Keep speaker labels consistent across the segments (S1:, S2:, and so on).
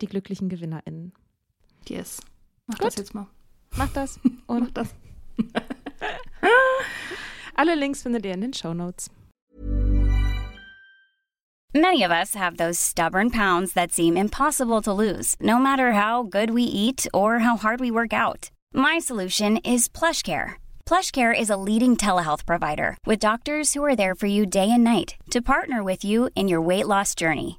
S1: die glücklichen GewinnerInnen.
S2: Yes. Mach Gut. das jetzt mal.
S1: Mach das. Und Mach das. Alle Links findet ihr in den Show Notes.
S3: Many of us have those stubborn pounds that seem impossible to lose, no matter how good we eat or how hard we work out. My solution is PlushCare. PlushCare is a leading telehealth provider with doctors who are there for you day and night to partner with you in your weight loss journey.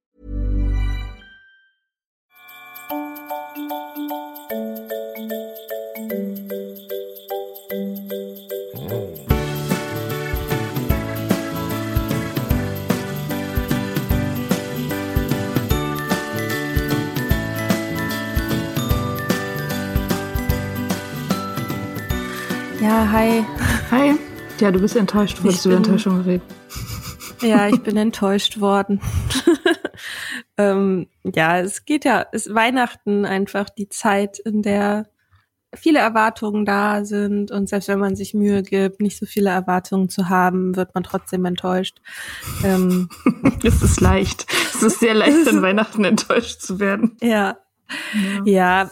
S1: Ja, hi.
S2: Hi. Ja, du bist enttäuscht. Wolltest du über Enttäuschung reden?
S1: Ja, ich bin enttäuscht worden. ähm, ja, es geht ja, es ist Weihnachten einfach die Zeit, in der viele Erwartungen da sind und selbst wenn man sich Mühe gibt, nicht so viele Erwartungen zu haben, wird man trotzdem enttäuscht.
S2: Ähm, es ist leicht. Es ist sehr leicht, an Weihnachten enttäuscht zu werden.
S1: Ja. Ja. ja,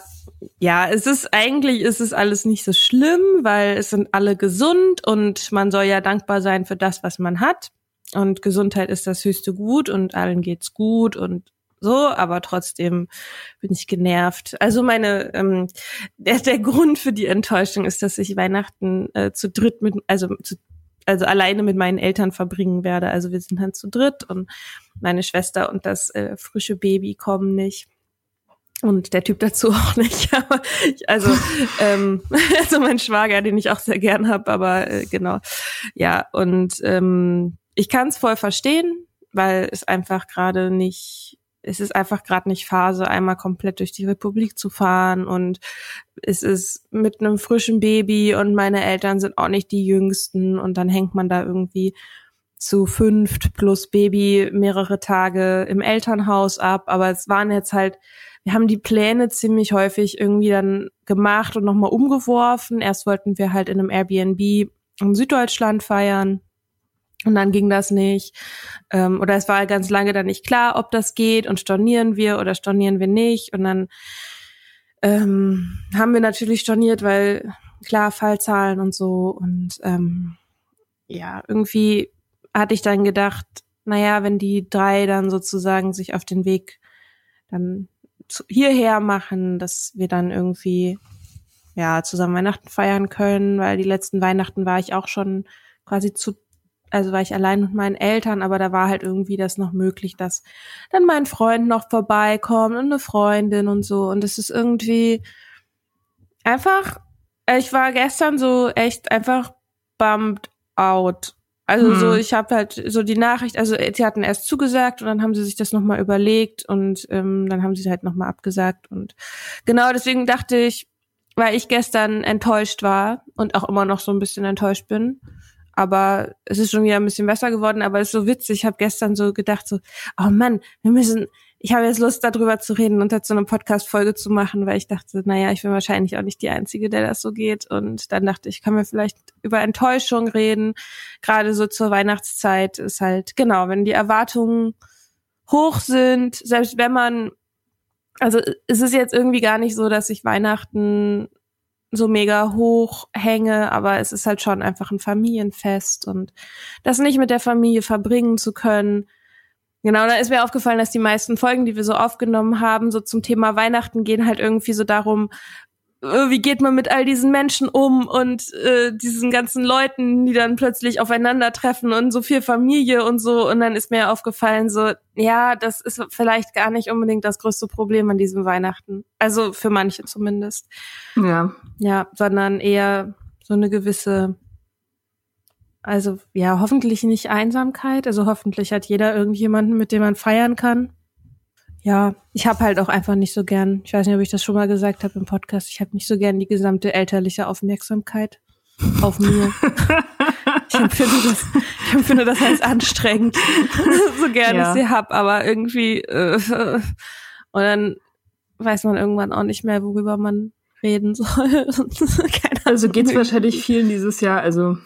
S1: ja, es ist eigentlich ist es alles nicht so schlimm, weil es sind alle gesund und man soll ja dankbar sein für das, was man hat. Und Gesundheit ist das höchste Gut und allen geht's gut und so, aber trotzdem bin ich genervt. Also meine, ähm, der, der Grund für die Enttäuschung ist, dass ich Weihnachten äh, zu dritt mit, also zu, also alleine mit meinen Eltern verbringen werde. Also wir sind dann zu dritt und meine Schwester und das äh, frische Baby kommen nicht. Und der Typ dazu auch nicht. Aber ich, also, ähm, also mein Schwager, den ich auch sehr gern habe, aber äh, genau. Ja, und ähm, ich kann es voll verstehen, weil es einfach gerade nicht, es ist einfach gerade nicht Phase, einmal komplett durch die Republik zu fahren und es ist mit einem frischen Baby und meine Eltern sind auch nicht die jüngsten und dann hängt man da irgendwie zu fünft plus Baby mehrere Tage im Elternhaus ab. Aber es waren jetzt halt wir haben die Pläne ziemlich häufig irgendwie dann gemacht und nochmal umgeworfen. Erst wollten wir halt in einem Airbnb in Süddeutschland feiern. Und dann ging das nicht. Ähm, oder es war ganz lange dann nicht klar, ob das geht und stornieren wir oder stornieren wir nicht. Und dann ähm, haben wir natürlich storniert, weil klar, Fallzahlen und so. Und ähm, ja, irgendwie hatte ich dann gedacht, naja, wenn die drei dann sozusagen sich auf den Weg dann hierher machen, dass wir dann irgendwie ja zusammen Weihnachten feiern können, weil die letzten Weihnachten war ich auch schon quasi zu also war ich allein mit meinen Eltern, aber da war halt irgendwie das noch möglich, dass dann mein Freund noch vorbeikommt und eine Freundin und so. Und es ist irgendwie einfach ich war gestern so echt einfach bummed out also hm. so, ich habe halt so die Nachricht, also sie hatten erst zugesagt und dann haben sie sich das nochmal überlegt und ähm, dann haben sie halt nochmal abgesagt. Und genau deswegen dachte ich, weil ich gestern enttäuscht war und auch immer noch so ein bisschen enttäuscht bin. Aber es ist schon wieder ein bisschen besser geworden, aber es ist so witzig. Ich habe gestern so gedacht, so, oh Mann, wir müssen, ich habe jetzt Lust, darüber zu reden und dazu eine Podcast-Folge zu machen, weil ich dachte, naja, ich bin wahrscheinlich auch nicht die Einzige, der das so geht. Und dann dachte ich, kann mir vielleicht über Enttäuschung reden. Gerade so zur Weihnachtszeit ist halt, genau, wenn die Erwartungen hoch sind, selbst wenn man, also es ist jetzt irgendwie gar nicht so, dass ich Weihnachten so mega hoch hänge, aber es ist halt schon einfach ein Familienfest und das nicht mit der Familie verbringen zu können. Genau, da ist mir aufgefallen, dass die meisten Folgen, die wir so aufgenommen haben, so zum Thema Weihnachten gehen halt irgendwie so darum, äh, wie geht man mit all diesen Menschen um und äh, diesen ganzen Leuten, die dann plötzlich aufeinandertreffen und so viel Familie und so. Und dann ist mir aufgefallen, so, ja, das ist vielleicht gar nicht unbedingt das größte Problem an diesem Weihnachten. Also für manche zumindest.
S2: Ja.
S1: Ja, sondern eher so eine gewisse, also ja, hoffentlich nicht Einsamkeit. Also hoffentlich hat jeder irgendjemanden, mit dem man feiern kann. Ja, ich habe halt auch einfach nicht so gern, ich weiß nicht, ob ich das schon mal gesagt habe im Podcast, ich habe nicht so gern die gesamte elterliche Aufmerksamkeit auf mir. ich, empfinde das, ich empfinde das als anstrengend, so gern ja. ich sie hab, aber irgendwie äh, und dann weiß man irgendwann auch nicht mehr, worüber man reden soll.
S2: also geht's wahrscheinlich vielen dieses Jahr, also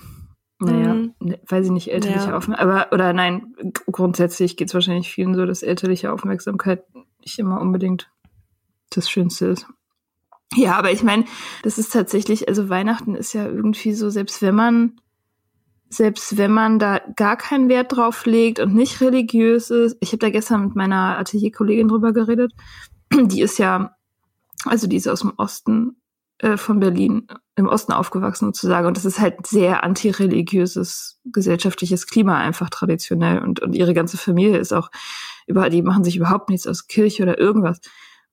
S2: naja, mhm. Weiß ich nicht, elterliche ja. Aufmerksamkeit. Aber, oder nein, grundsätzlich geht es wahrscheinlich vielen so, dass elterliche Aufmerksamkeit nicht immer unbedingt das Schönste ist. Ja, aber ich meine, das ist tatsächlich, also Weihnachten ist ja irgendwie so, selbst wenn man, selbst wenn man da gar keinen Wert drauf legt und nicht religiös ist, ich habe da gestern mit meiner Atelierkollegin drüber geredet, die ist ja, also die ist aus dem Osten äh, von Berlin im Osten aufgewachsen sozusagen. Und das ist halt sehr antireligiöses gesellschaftliches Klima einfach traditionell. Und, und ihre ganze Familie ist auch über, die machen sich überhaupt nichts aus Kirche oder irgendwas.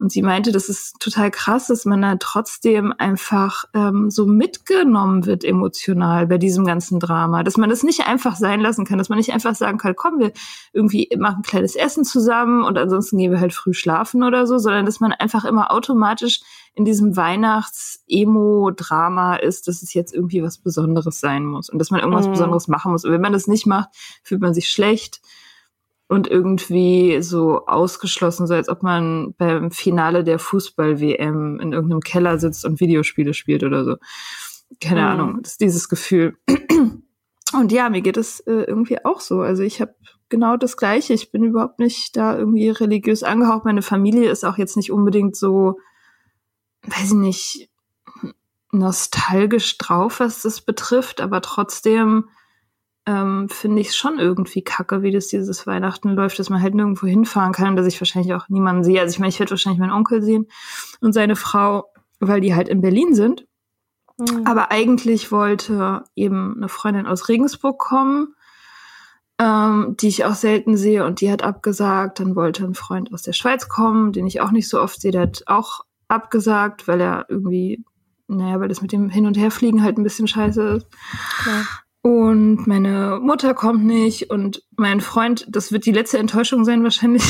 S2: Und sie meinte, das ist total krass, dass man da trotzdem einfach ähm, so mitgenommen wird emotional bei diesem ganzen Drama. Dass man das nicht einfach sein lassen kann, dass man nicht einfach sagen kann, komm, wir irgendwie machen ein kleines Essen zusammen und ansonsten gehen wir halt früh schlafen oder so, sondern dass man einfach immer automatisch in diesem Weihnachts-Emo-Drama ist, dass es jetzt irgendwie was Besonderes sein muss und dass man irgendwas mhm. Besonderes machen muss. Und wenn man das nicht macht, fühlt man sich schlecht und irgendwie so ausgeschlossen, so als ob man beim Finale der Fußball-WM in irgendeinem Keller sitzt und Videospiele spielt oder so. Keine mhm. Ahnung, das ist dieses Gefühl. Und ja, mir geht es äh, irgendwie auch so. Also ich habe genau das Gleiche. Ich bin überhaupt nicht da irgendwie religiös angehaucht. Meine Familie ist auch jetzt nicht unbedingt so, weiß ich nicht, nostalgisch drauf, was das betrifft, aber trotzdem ähm, finde ich es schon irgendwie kacke, wie das dieses Weihnachten läuft, dass man halt nirgendwo hinfahren kann und dass ich wahrscheinlich auch niemanden sehe. Also ich meine, ich werde wahrscheinlich meinen Onkel sehen und seine Frau, weil die halt in Berlin sind. Mhm. Aber eigentlich wollte eben eine Freundin aus Regensburg kommen, ähm, die ich auch selten sehe und die hat abgesagt. Dann wollte ein Freund aus der Schweiz kommen, den ich auch nicht so oft sehe, der hat auch abgesagt, weil er irgendwie, naja, weil das mit dem Hin- und Herfliegen halt ein bisschen scheiße ist. Klar. Und meine Mutter kommt nicht und mein Freund, das wird die letzte Enttäuschung sein wahrscheinlich,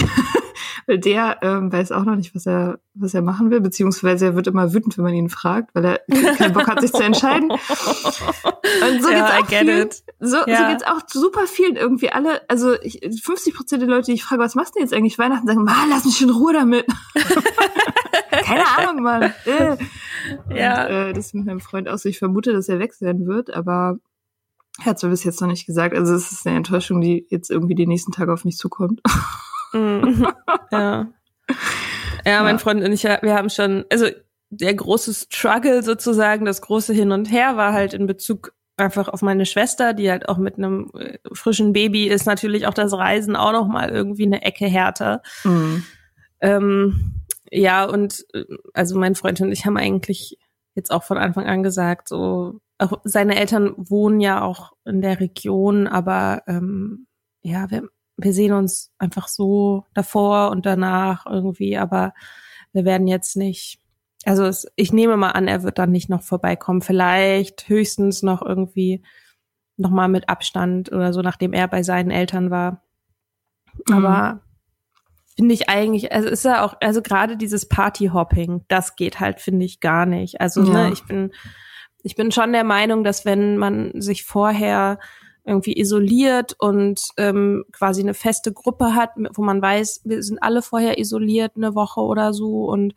S2: weil der ähm, weiß auch noch nicht, was er, was er machen will, beziehungsweise er wird immer wütend, wenn man ihn fragt, weil er keinen Bock hat, sich zu entscheiden. Und so ja, geht's auch vielen, so, ja. so geht's auch super vielen irgendwie alle, also ich, 50 Prozent der Leute, die ich frage, was machst du jetzt eigentlich Weihnachten, sagen, Mann, lass mich in Ruhe damit. Ahnung, Mann. Äh. Ja. Und, äh, das mit meinem Freund aus. Ich vermute, dass er wechseln wird, aber er hat es bis jetzt noch nicht gesagt. Also es ist eine Enttäuschung, die jetzt irgendwie die nächsten Tage auf mich zukommt.
S1: Mm, ja. ja. mein Freund und ich, wir haben schon, also der große Struggle sozusagen, das große Hin und Her war halt in Bezug einfach auf meine Schwester, die halt auch mit einem äh, frischen Baby ist, natürlich auch das Reisen auch noch mal irgendwie eine Ecke härter. Mhm. Ähm, ja, und äh, also mein Freund und ich haben eigentlich jetzt auch von Anfang an gesagt, so auch seine Eltern wohnen ja auch in der Region, aber ähm, ja, wir, wir sehen uns einfach so davor und danach irgendwie, aber wir werden jetzt nicht, also es, ich nehme mal an, er wird dann nicht noch vorbeikommen, vielleicht höchstens noch irgendwie noch mal mit Abstand oder so, nachdem er bei seinen Eltern war. Mhm. Finde ich eigentlich, also ist ja auch, also gerade dieses Partyhopping, das geht halt, finde ich, gar nicht. Also, ne, ja. ne, ich bin, ich bin schon der Meinung, dass wenn man sich vorher irgendwie isoliert und ähm, quasi eine feste Gruppe hat, wo man weiß, wir sind alle vorher isoliert eine Woche oder so und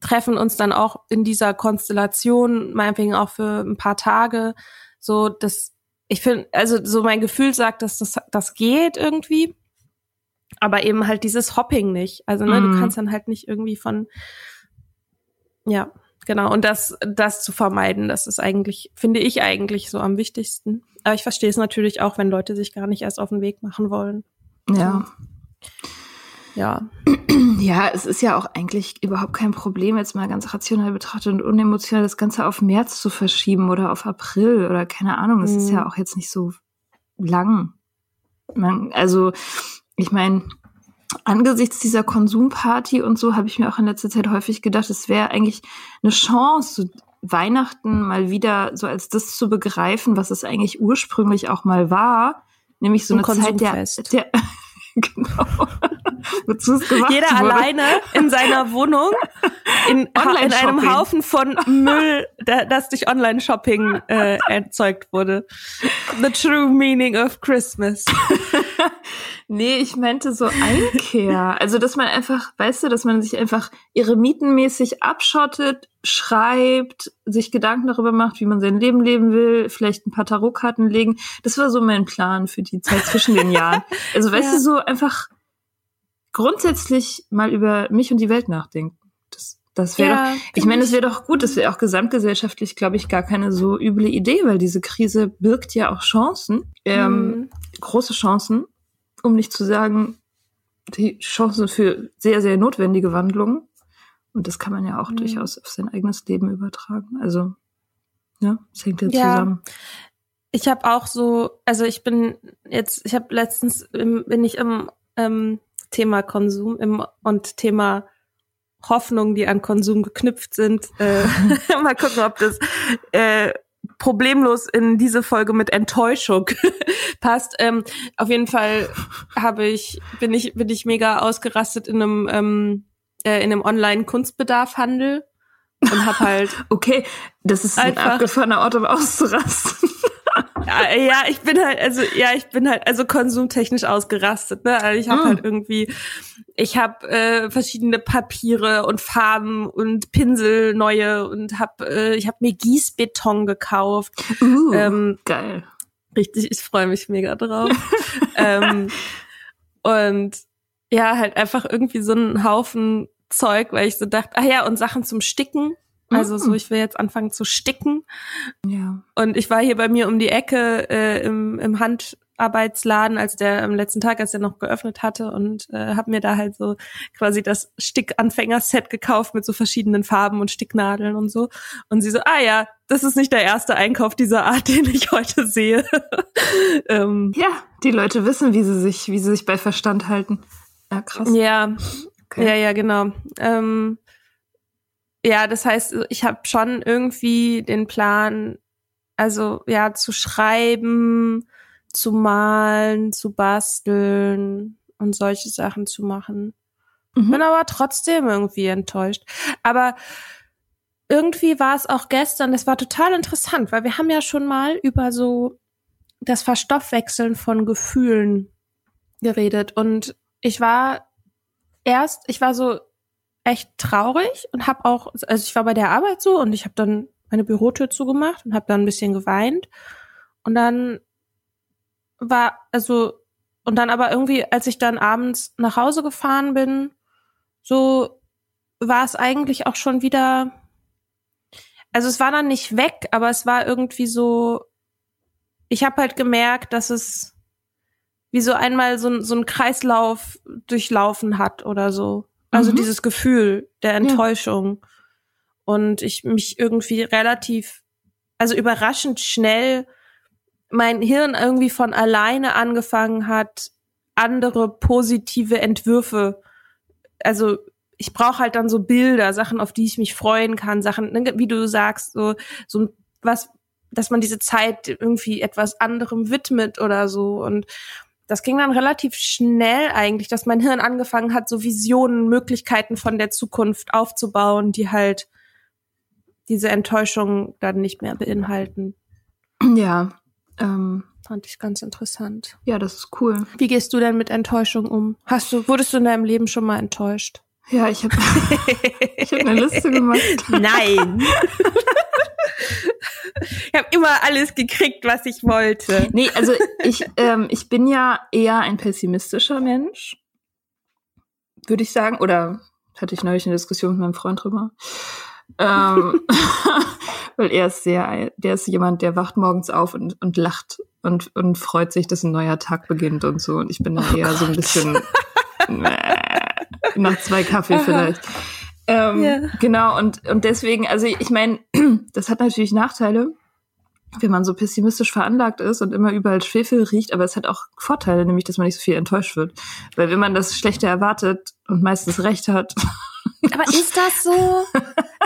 S1: treffen uns dann auch in dieser Konstellation, meinetwegen auch für ein paar Tage. So, das, ich finde, also so mein Gefühl sagt, dass das, das geht irgendwie. Aber eben halt dieses Hopping nicht. Also, ne, mm. du kannst dann halt nicht irgendwie von, ja, genau. Und das, das zu vermeiden, das ist eigentlich, finde ich eigentlich so am wichtigsten. Aber ich verstehe es natürlich auch, wenn Leute sich gar nicht erst auf den Weg machen wollen.
S2: Ja.
S1: Ja.
S2: Ja, es ist ja auch eigentlich überhaupt kein Problem, jetzt mal ganz rational betrachtet und unemotional das Ganze auf März zu verschieben oder auf April oder keine Ahnung. Das mhm. ist ja auch jetzt nicht so lang. Man, also, ich meine, angesichts dieser Konsumparty und so habe ich mir auch in letzter Zeit häufig gedacht, es wäre eigentlich eine Chance, Weihnachten mal wieder so als das zu begreifen, was es eigentlich ursprünglich auch mal war, nämlich so Ein eine Zeit der, der genau.
S1: Wozu es gemacht Jeder wurde. alleine in seiner Wohnung in, in einem Haufen von Müll, das durch Online-Shopping äh, erzeugt wurde. The true meaning of Christmas.
S2: nee, ich meinte so Einkehr. Also, dass man einfach, weißt du, dass man sich einfach ihre Mietenmäßig abschottet, schreibt, sich Gedanken darüber macht, wie man sein Leben leben will, vielleicht ein paar Tarotkarten legen. Das war so mein Plan für die Zeit zwischen den Jahren. Also, weißt ja. du, so einfach grundsätzlich mal über mich und die Welt nachdenken. Das, das wäre ja, doch, ich meine, es wäre doch gut, das wäre auch gesamtgesellschaftlich, glaube ich, gar keine so üble Idee, weil diese Krise birgt ja auch Chancen, ähm, mhm. große Chancen, um nicht zu sagen, die Chancen für sehr, sehr notwendige Wandlungen. Und das kann man ja auch mhm. durchaus auf sein eigenes Leben übertragen. Also, ja, es hängt ja, ja. zusammen.
S1: Ich habe auch so, also ich bin jetzt, ich habe letztens im, bin ich im ähm, Thema Konsum im, und Thema Hoffnungen, die an Konsum geknüpft sind. Äh, mal gucken, ob das äh, problemlos in diese Folge mit Enttäuschung passt. Ähm, auf jeden Fall habe ich bin ich bin ich mega ausgerastet in einem ähm, äh, in einem Online-Kunstbedarfhandel und hab halt
S2: okay, das ist ein abgefahrener Ort, um auszurasten.
S1: Ja, ja, ich bin halt, also ja, ich bin halt also konsumtechnisch ausgerastet. Ne? Also ich habe mm. halt irgendwie, ich habe äh, verschiedene Papiere und Farben und Pinsel neue und habe, äh, ich habe mir Gießbeton gekauft.
S2: Uh, ähm, geil.
S1: Richtig, ich freue mich mega drauf. ähm, und ja, halt einfach irgendwie so einen Haufen Zeug, weil ich so dachte, ah ja, und Sachen zum Sticken. Also so, mm. ich will jetzt anfangen zu sticken.
S2: Ja.
S1: Und ich war hier bei mir um die Ecke äh, im, im Handarbeitsladen, als der am letzten Tag, als er noch geöffnet hatte und äh, habe mir da halt so quasi das Stickanfängerset gekauft mit so verschiedenen Farben und Sticknadeln und so. Und sie so, ah ja, das ist nicht der erste Einkauf dieser Art, den ich heute sehe.
S2: ähm, ja, die Leute wissen, wie sie sich, wie sie sich bei Verstand halten. Ja, krass.
S1: Ja, okay. ja, ja, genau. Ähm, ja, das heißt, ich habe schon irgendwie den Plan, also ja, zu schreiben, zu malen, zu basteln und solche Sachen zu machen. Mhm. Bin aber trotzdem irgendwie enttäuscht. Aber irgendwie war es auch gestern, das war total interessant, weil wir haben ja schon mal über so das Verstoffwechseln von Gefühlen geredet und ich war erst, ich war so echt traurig und habe auch, also ich war bei der Arbeit so und ich habe dann meine Bürotür zugemacht und habe dann ein bisschen geweint und dann war also und dann aber irgendwie, als ich dann abends nach Hause gefahren bin, so war es eigentlich auch schon wieder, also es war dann nicht weg, aber es war irgendwie so, ich habe halt gemerkt, dass es wie so einmal so, so ein Kreislauf durchlaufen hat oder so. Also mhm. dieses Gefühl der Enttäuschung. Ja. Und ich mich irgendwie relativ, also überraschend schnell mein Hirn irgendwie von alleine angefangen hat, andere positive Entwürfe. Also ich brauche halt dann so Bilder, Sachen, auf die ich mich freuen kann, Sachen, ne, wie du sagst, so, so was, dass man diese Zeit irgendwie etwas anderem widmet oder so. Und das ging dann relativ schnell eigentlich, dass mein Hirn angefangen hat, so Visionen, Möglichkeiten von der Zukunft aufzubauen, die halt diese Enttäuschung dann nicht mehr beinhalten.
S2: Ja. Ähm,
S1: Fand ich ganz interessant.
S2: Ja, das ist cool.
S1: Wie gehst du denn mit Enttäuschung um? Hast du, wurdest du in deinem Leben schon mal enttäuscht?
S2: Ja, ich habe ich hab eine Liste gemacht.
S1: Nein. ich habe immer alles gekriegt, was ich wollte.
S2: Nee, also ich, ähm, ich bin ja eher ein pessimistischer Mensch, würde ich sagen. Oder hatte ich neulich eine Diskussion mit meinem Freund drüber. ähm, weil er ist sehr, der ist jemand, der wacht morgens auf und, und lacht und, und freut sich, dass ein neuer Tag beginnt und so. Und ich bin da oh eher Gott. so ein bisschen nach zwei Kaffee vielleicht. Ähm, ja. Genau, und, und deswegen, also ich meine, das hat natürlich Nachteile, wenn man so pessimistisch veranlagt ist und immer überall Schwefel riecht, aber es hat auch Vorteile, nämlich, dass man nicht so viel enttäuscht wird. Weil wenn man das Schlechte erwartet und meistens recht hat.
S1: Aber ist das so?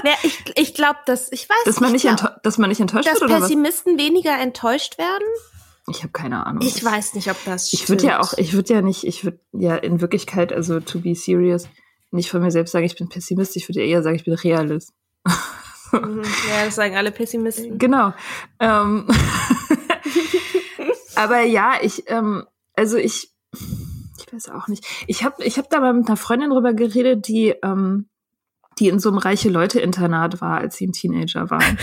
S1: ja, ich ich glaube, dass ich weiß
S2: dass man nicht, glaub, dass man nicht enttäuscht
S1: dass
S2: wird
S1: oder Pessimisten weniger enttäuscht werden.
S2: Ich habe keine Ahnung.
S1: Ich weiß nicht, ob das
S2: stimmt. Ich würde ja auch, ich würde ja nicht, ich würde ja in Wirklichkeit, also to be serious, nicht von mir selbst sagen, ich bin Pessimist, ich würde eher sagen, ich bin Realist.
S1: Mhm. ja, das sagen alle Pessimisten.
S2: Genau. Ähm aber ja, ich, ähm, also ich, ich weiß auch nicht. Ich habe ich hab da mal mit einer Freundin drüber geredet, die ähm, die in so einem reiche Leute-Internat war, als sie ein Teenager war.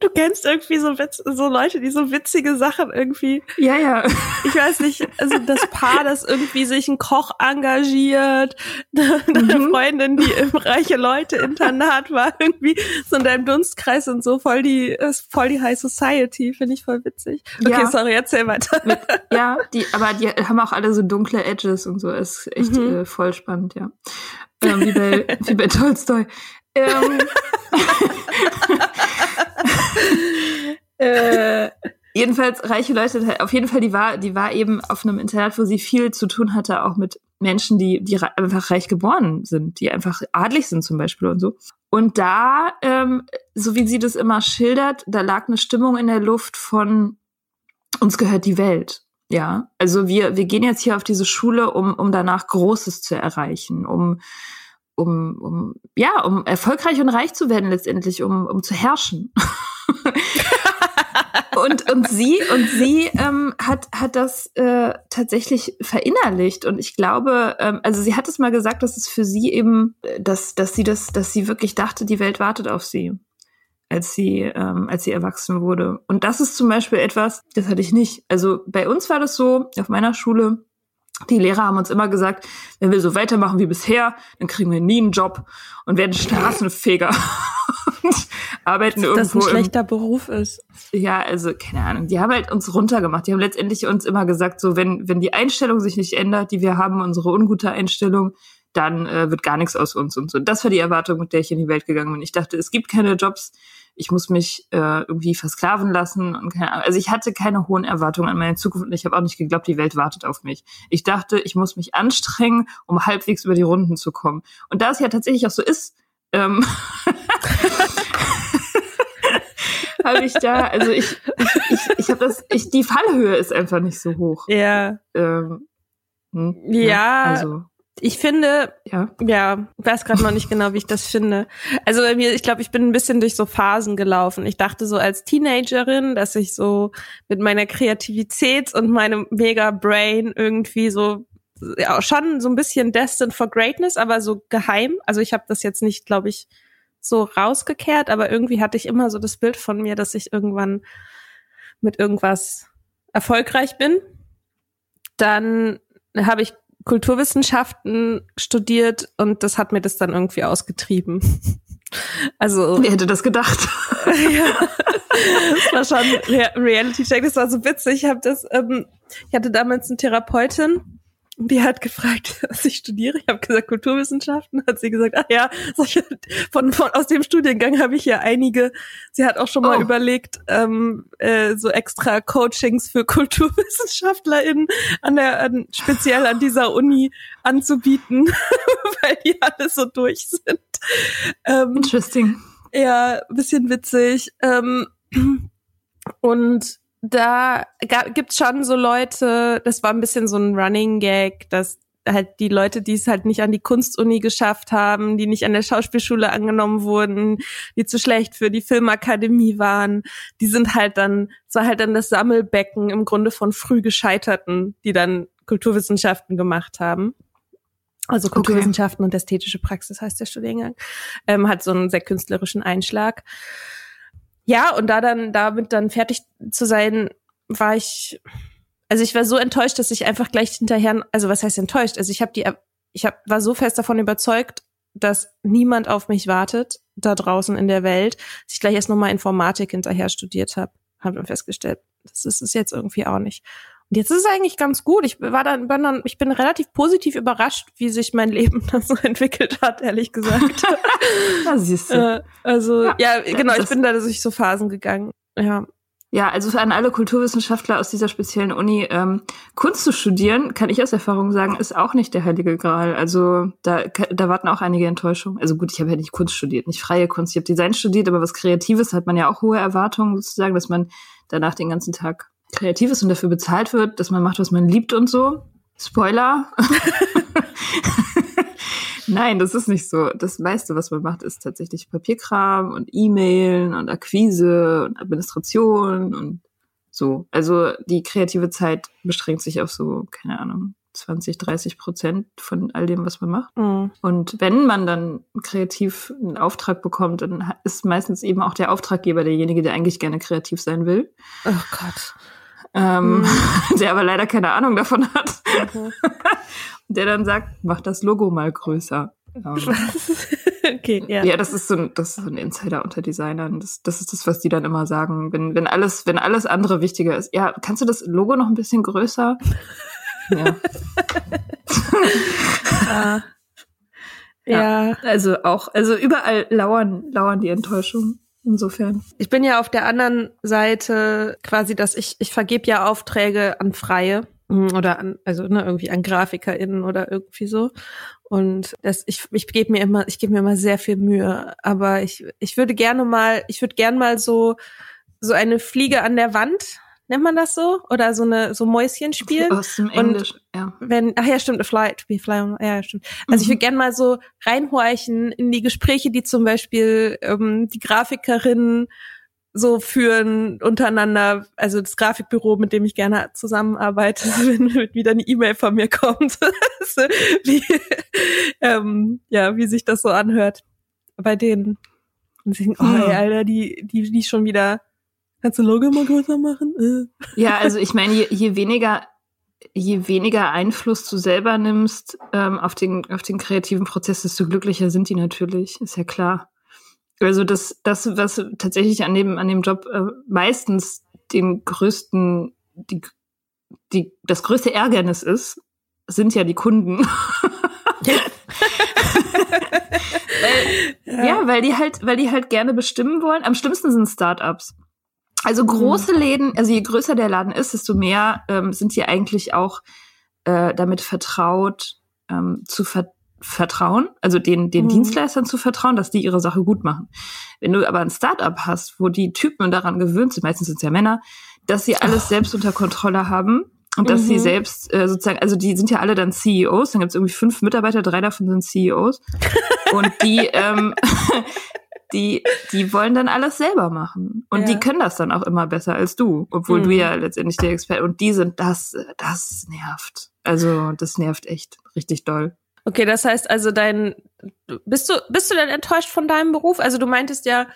S1: Du kennst irgendwie so, Witz, so Leute, die so witzige Sachen irgendwie.
S2: Ja, ja.
S1: Ich weiß nicht, also das Paar, das irgendwie sich ein Koch engagiert, deine mhm. Freundin, die im reiche Leute-Internat war, irgendwie so in deinem Dunstkreis und so voll die, ist voll die High Society, finde ich voll witzig. Okay, ja. sorry, erzähl weiter.
S2: Mit, ja, die, aber die haben auch alle so dunkle Edges und so, ist echt mhm. äh, voll spannend, ja ähm, wie, bei, wie bei Tolstoi. Ähm, äh, jedenfalls reiche Leute, auf jeden Fall, die war, die war eben auf einem Internat, wo sie viel zu tun hatte, auch mit Menschen, die, die einfach reich geboren sind, die einfach adlig sind zum Beispiel und so. Und da, ähm, so wie sie das immer schildert, da lag eine Stimmung in der Luft von uns gehört die Welt. Ja, also wir, wir gehen jetzt hier auf diese Schule, um, um danach Großes zu erreichen, um, um, um, ja, um erfolgreich und reich zu werden letztendlich, um, um zu herrschen. und, und sie, und sie ähm, hat, hat das äh, tatsächlich verinnerlicht. Und ich glaube, ähm, also sie hat es mal gesagt, dass es für sie eben, äh, dass, dass sie das, dass sie wirklich dachte, die Welt wartet auf sie als sie, ähm, als sie erwachsen wurde. Und das ist zum Beispiel etwas, das hatte ich nicht. Also bei uns war das so, auf meiner Schule, die Lehrer haben uns immer gesagt, wenn wir so weitermachen wie bisher, dann kriegen wir nie einen Job und werden Straßenfeger und arbeiten Dass irgendwo.
S1: Das ein schlechter im, Beruf ist.
S2: Ja, also keine Ahnung. Die haben halt uns runtergemacht. Die haben letztendlich uns immer gesagt, so wenn wenn die Einstellung sich nicht ändert, die wir haben, unsere ungute Einstellung, dann äh, wird gar nichts aus uns und so. Das war die Erwartung, mit der ich in die Welt gegangen bin. Ich dachte, es gibt keine Jobs, ich muss mich äh, irgendwie versklaven lassen und keine Ahnung. Also ich hatte keine hohen Erwartungen an meine Zukunft und ich habe auch nicht geglaubt, die Welt wartet auf mich. Ich dachte, ich muss mich anstrengen, um halbwegs über die Runden zu kommen. Und da es ja tatsächlich auch so ist, ähm, habe ich da, also ich, ich, ich, ich habe das, ich, die Fallhöhe ist einfach nicht so hoch.
S1: Ja. Ähm, hm, ja, ja, also. Ich finde, ja, ja weiß gerade noch nicht genau, wie ich das finde. Also bei mir, ich glaube, ich bin ein bisschen durch so Phasen gelaufen. Ich dachte so als Teenagerin, dass ich so mit meiner Kreativität und meinem mega Brain irgendwie so ja, schon so ein bisschen destined for greatness, aber so geheim. Also ich habe das jetzt nicht, glaube ich, so rausgekehrt, aber irgendwie hatte ich immer so das Bild von mir, dass ich irgendwann mit irgendwas erfolgreich bin. Dann habe ich Kulturwissenschaften studiert und das hat mir das dann irgendwie ausgetrieben. Also.
S2: Wer hätte das gedacht? ja,
S1: das war schon Reality Check. Das war so witzig. Ich habe das, ähm, ich hatte damals eine Therapeutin, die hat gefragt, was ich studiere. Ich habe gesagt Kulturwissenschaften. Hat sie gesagt, ach ja, solche, von, von aus dem Studiengang habe ich ja einige. Sie hat auch schon mal oh. überlegt, ähm, äh, so extra Coachings für KulturwissenschaftlerInnen an der an, speziell an dieser Uni anzubieten, weil die alle so durch sind.
S2: Ähm, Interesting.
S1: Ja, bisschen witzig. Ähm, und da gibt's schon so Leute, das war ein bisschen so ein Running Gag, dass halt die Leute, die es halt nicht an die Kunstuni geschafft haben, die nicht an der Schauspielschule angenommen wurden, die zu schlecht für die Filmakademie waren, die sind halt dann, so halt dann das Sammelbecken im Grunde von früh Gescheiterten, die dann Kulturwissenschaften gemacht haben. Also Kulturwissenschaften okay. und ästhetische Praxis heißt der Studiengang, ähm, hat so einen sehr künstlerischen Einschlag. Ja, und da dann damit dann fertig zu sein, war ich also ich war so enttäuscht, dass ich einfach gleich hinterher, also was heißt enttäuscht? Also ich habe die, ich hab, war so fest davon überzeugt, dass niemand auf mich wartet da draußen in der Welt, dass ich gleich erst nochmal Informatik hinterher studiert habe, habe dann festgestellt, das ist es jetzt irgendwie auch nicht. Jetzt ist es eigentlich ganz gut. Ich war dann, bin dann, ich bin relativ positiv überrascht, wie sich mein Leben dann so entwickelt hat, ehrlich gesagt.
S2: ja, siehst du.
S1: Äh, also ja, ja genau, ich bin da durch so Phasen gegangen. Ja.
S2: Ja, also an alle Kulturwissenschaftler aus dieser speziellen Uni, ähm, Kunst zu studieren, kann ich aus Erfahrung sagen, ist auch nicht der heilige Gral. Also da, da warten auch einige Enttäuschungen. Also gut, ich habe ja nicht Kunst studiert, nicht freie Kunst. Ich habe Design studiert, aber was Kreatives hat man ja auch hohe Erwartungen sozusagen, dass man danach den ganzen Tag kreativ ist und dafür bezahlt wird, dass man macht, was man liebt und so. Spoiler. Nein, das ist nicht so. Das meiste, was man macht, ist tatsächlich Papierkram und E-Mailen und Akquise und Administration und so. Also die kreative Zeit beschränkt sich auf so, keine Ahnung, 20, 30 Prozent von all dem, was man macht. Mhm. Und wenn man dann kreativ einen Auftrag bekommt, dann ist meistens eben auch der Auftraggeber derjenige, der eigentlich gerne kreativ sein will.
S1: Oh Gott.
S2: Ähm, mhm. der aber leider keine Ahnung davon hat. Okay. der dann sagt, mach das Logo mal größer. Um, okay, ja. Ja, das ist so ein, das ist so ein Insider unter Designern. Das, das ist das, was die dann immer sagen. Wenn, wenn alles, wenn alles andere wichtiger ist. Ja, kannst du das Logo noch ein bisschen größer? ja.
S1: ah. ja.
S2: Ja. Also auch, also überall lauern, lauern die Enttäuschungen. Insofern.
S1: Ich bin ja auf der anderen Seite quasi, dass ich, ich vergebe ja Aufträge an Freie. Mhm, oder an, also ne, irgendwie an GrafikerInnen oder irgendwie so. Und das, ich, ich gebe mir immer, ich gebe mir immer sehr viel Mühe. Aber ich, ich würde gerne mal, ich würde gerne mal so, so eine Fliege an der Wand, nennt man das so? Oder so eine, so Mäuschen spielen.
S2: Aus dem Englisch,
S1: und ja. Wenn, ach ja, stimmt, a fly, to be fly on, ja, stimmt. Also mhm. ich würde gerne mal so reinhorchen in die Gespräche, die zum Beispiel ähm, die Grafikerinnen so führen untereinander, also das Grafikbüro, mit dem ich gerne zusammenarbeite, wenn wieder eine E-Mail von mir kommt, wie, ähm, ja, wie sich das so anhört bei denen. Und sie denken, oh, ey, Alter, die, die, die schon wieder, kannst du Logo mal größer machen?
S2: Äh. Ja, also ich meine, je, je weniger, je weniger Einfluss du selber nimmst ähm, auf den, auf den kreativen Prozess, desto glücklicher sind die natürlich, ist ja klar. Also das, das, was tatsächlich an dem, an dem Job äh, meistens den größten, die, die, das größte Ärgernis ist, sind ja die Kunden. Weil, ja. ja, weil die halt, weil die halt gerne bestimmen wollen. Am schlimmsten sind Startups. Also große mhm. Läden, also je größer der Laden ist, desto mehr ähm, sind sie eigentlich auch äh, damit vertraut, ähm, zu ver vertrauen, also den, den mhm. Dienstleistern zu vertrauen, dass die ihre Sache gut machen. Wenn du aber ein Startup hast, wo die Typen daran gewöhnt sind, meistens sind es ja Männer, dass sie alles oh. selbst unter Kontrolle haben und dass mhm. sie selbst äh, sozusagen, also die sind ja alle dann CEOs, dann gibt es irgendwie fünf Mitarbeiter, drei davon sind CEOs und die, ähm, die, die wollen dann alles selber machen und ja. die können das dann auch immer besser als du, obwohl mhm. du ja letztendlich der Experte und die sind das, das nervt. Also das nervt echt richtig doll.
S1: Okay, das heißt also dein bist du bist du denn enttäuscht von deinem Beruf? Also du meintest ja